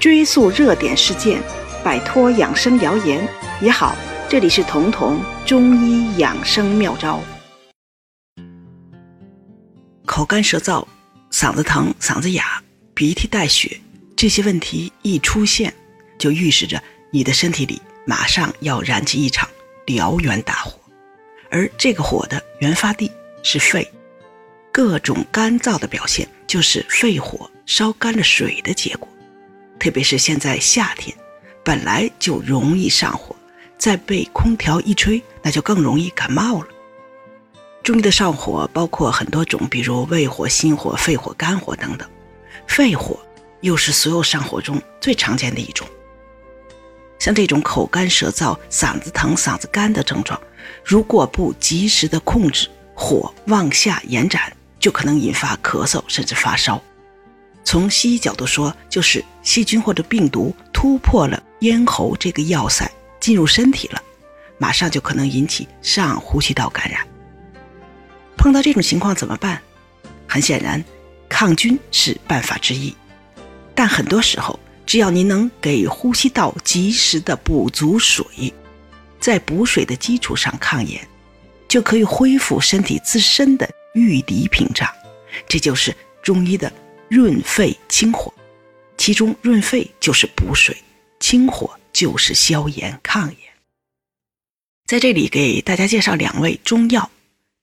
追溯热点事件，摆脱养生谣言也好。这里是彤彤中医养生妙招。口干舌燥、嗓子疼、嗓子哑、鼻涕带血这些问题一出现，就预示着你的身体里马上要燃起一场燎原大火，而这个火的原发地是肺。各种干燥的表现，就是肺火烧干了水的结果。特别是现在夏天，本来就容易上火，再被空调一吹，那就更容易感冒了。中医的上火包括很多种，比如胃火、心火、肺火、肝火等等。肺火又是所有上火中最常见的一种。像这种口干舌燥、嗓子疼、嗓子干的症状，如果不及时的控制，火往下延展。就可能引发咳嗽甚至发烧。从西医角度说，就是细菌或者病毒突破了咽喉这个要塞，进入身体了，马上就可能引起上呼吸道感染。碰到这种情况怎么办？很显然，抗菌是办法之一。但很多时候，只要您能给呼吸道及时的补足水，在补水的基础上抗炎，就可以恢复身体自身的。御敌屏障，这就是中医的润肺清火。其中润肺就是补水，清火就是消炎抗炎。在这里给大家介绍两味中药：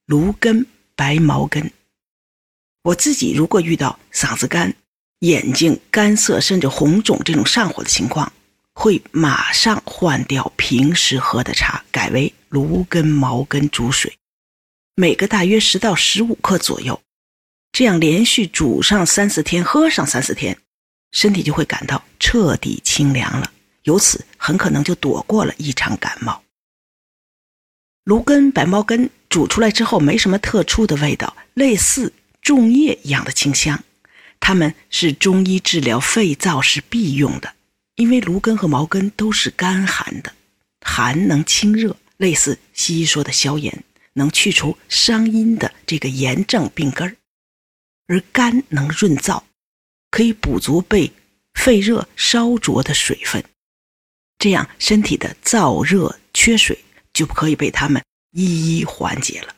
芦根、白茅根。我自己如果遇到嗓子干、眼睛干涩甚至红肿这种上火的情况，会马上换掉平时喝的茶，改为芦根、茅根煮水。每个大约十到十五克左右，这样连续煮上三四天，喝上三四天，身体就会感到彻底清凉了。由此很可能就躲过了一场感冒。芦根、白茅根煮出来之后，没什么特殊的味道，类似粽叶一样的清香。它们是中医治疗肺燥时必用的，因为芦根和茅根都是甘寒的，寒能清热，类似西医说的消炎。能去除伤阴的这个炎症病根儿，而肝能润燥，可以补足被肺热烧灼的水分，这样身体的燥热缺水就可以被他们一一缓解了。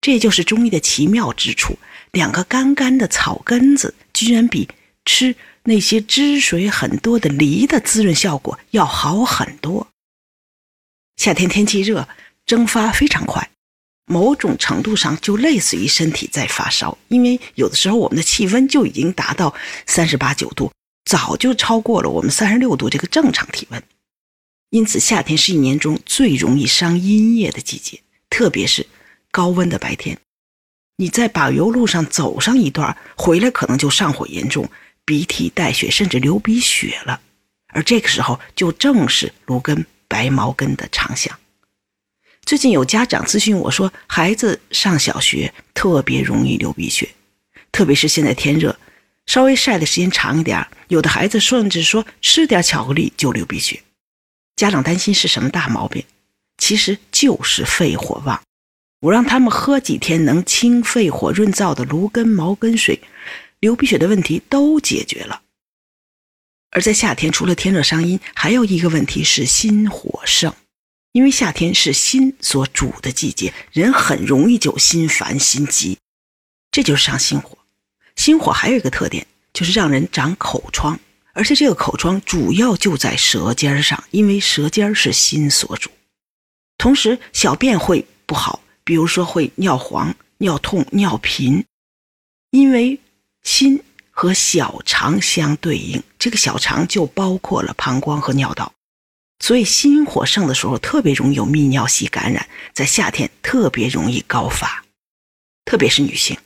这就是中医的奇妙之处：两个干干的草根子，居然比吃那些汁水很多的梨的滋润效果要好很多。夏天天气热，蒸发非常快。某种程度上就类似于身体在发烧，因为有的时候我们的气温就已经达到三十八九度，早就超过了我们三十六度这个正常体温。因此，夏天是一年中最容易伤阴液的季节，特别是高温的白天。你在柏油路上走上一段，回来可能就上火严重，鼻涕带血，甚至流鼻血了。而这个时候，就正是芦根、白茅根的长项。最近有家长咨询我说，孩子上小学特别容易流鼻血，特别是现在天热，稍微晒的时间长一点，有的孩子甚至说吃点巧克力就流鼻血。家长担心是什么大毛病？其实就是肺火旺。我让他们喝几天能清肺火润燥的芦根、茅根水，流鼻血的问题都解决了。而在夏天，除了天热伤阴，还有一个问题是心火盛。因为夏天是心所主的季节，人很容易就心烦心急，这就是上心火。心火还有一个特点，就是让人长口疮，而且这个口疮主要就在舌尖上，因为舌尖是心所主。同时，小便会不好，比如说会尿黄、尿痛、尿频，因为心和小肠相对应，这个小肠就包括了膀胱和尿道。所以心火盛的时候，特别容易有泌尿系感染，在夏天特别容易高发，特别是女性，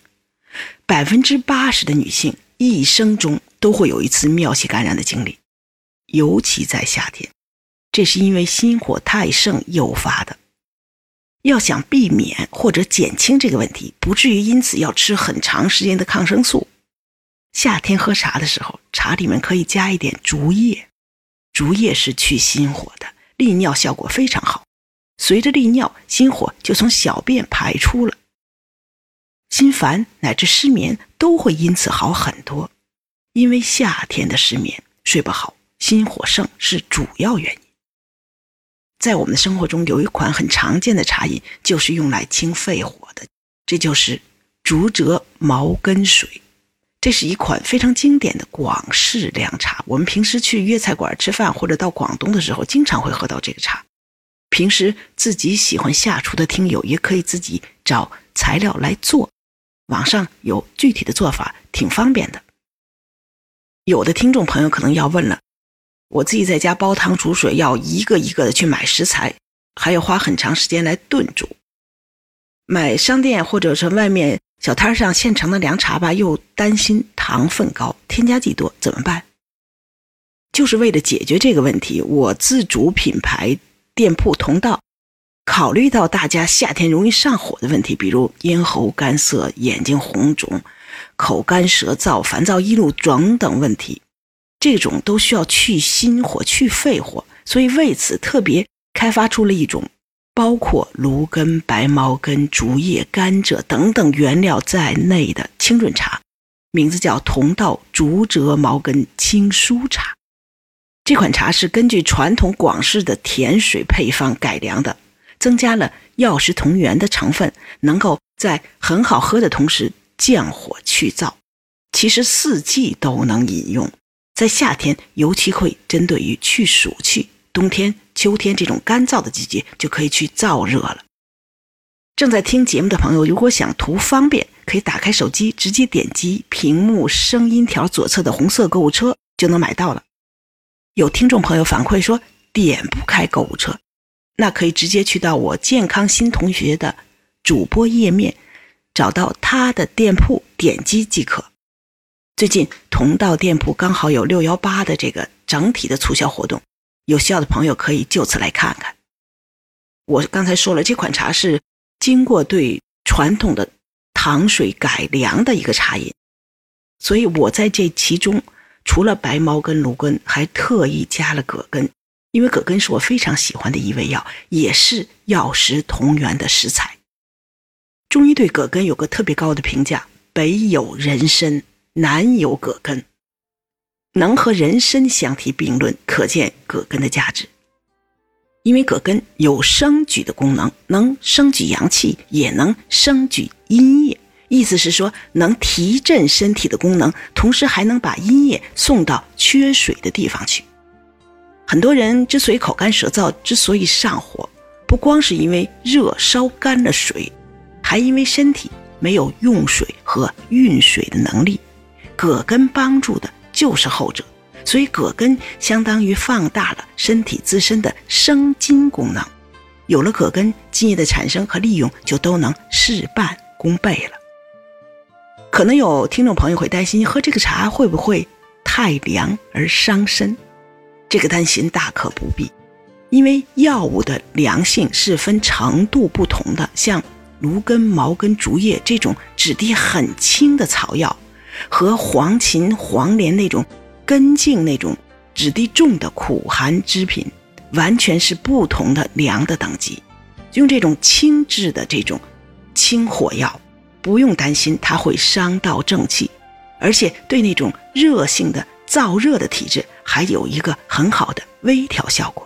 百分之八十的女性一生中都会有一次尿系感染的经历，尤其在夏天，这是因为心火太盛诱发的。要想避免或者减轻这个问题，不至于因此要吃很长时间的抗生素，夏天喝茶的时候，茶里面可以加一点竹叶。竹叶是去心火的，利尿效果非常好。随着利尿，心火就从小便排出了，心烦乃至失眠都会因此好很多。因为夏天的失眠睡不好、心火盛是主要原因。在我们的生活中，有一款很常见的茶饮，就是用来清肺火的，这就是竹蔗茅根水。这是一款非常经典的广式凉茶。我们平时去粤菜馆吃饭，或者到广东的时候，经常会喝到这个茶。平时自己喜欢下厨的听友，也可以自己找材料来做，网上有具体的做法，挺方便的。有的听众朋友可能要问了：我自己在家煲汤煮水，要一个一个的去买食材，还要花很长时间来炖煮，买商店或者是外面。小摊上现成的凉茶吧，又担心糖分高、添加剂多，怎么办？就是为了解决这个问题，我自主品牌店铺同道，考虑到大家夏天容易上火的问题，比如咽喉干涩、眼睛红肿、口干舌燥、烦躁易怒等等问题，这种都需要去心火、去肺火，所以为此特别开发出了一种。包括芦根、白茅根、竹叶、甘蔗等等原料在内的清润茶，名字叫同道竹蔗茅根清疏茶。这款茶是根据传统广式的甜水配方改良的，增加了药食同源的成分，能够在很好喝的同时降火去燥。其实四季都能饮用，在夏天尤其会针对于去暑气。冬天、秋天这种干燥的季节，就可以去燥热了。正在听节目的朋友，如果想图方便，可以打开手机，直接点击屏幕声音条左侧的红色购物车，就能买到了。有听众朋友反馈说点不开购物车，那可以直接去到我健康新同学的主播页面，找到他的店铺，点击即可。最近同道店铺刚好有六幺八的这个整体的促销活动。有需要的朋友可以就此来看看。我刚才说了，这款茶是经过对传统的糖水改良的一个茶饮，所以我在这其中除了白茅根、芦根，还特意加了葛根，因为葛根是我非常喜欢的一味药，也是药食同源的食材。中医对葛根有个特别高的评价：北有人参，南有葛根。能和人参相提并论，可见葛根的价值。因为葛根有升举的功能，能升举阳气，也能升举阴液。意思是说，能提振身体的功能，同时还能把阴液送到缺水的地方去。很多人之所以口干舌燥，之所以上火，不光是因为热烧干了水，还因为身体没有用水和运水的能力。葛根帮助的。就是后者，所以葛根相当于放大了身体自身的生津功能。有了葛根，津液的产生和利用就都能事半功倍了。可能有听众朋友会担心，喝这个茶会不会太凉而伤身？这个担心大可不必，因为药物的凉性是分程度不同的。像芦根、茅根、竹叶这种质地很轻的草药。和黄芩、黄连那种根茎那种质地重的苦寒之品，完全是不同的凉的等级。用这种轻质的这种清火药，不用担心它会伤到正气，而且对那种热性的燥热的体质还有一个很好的微调效果。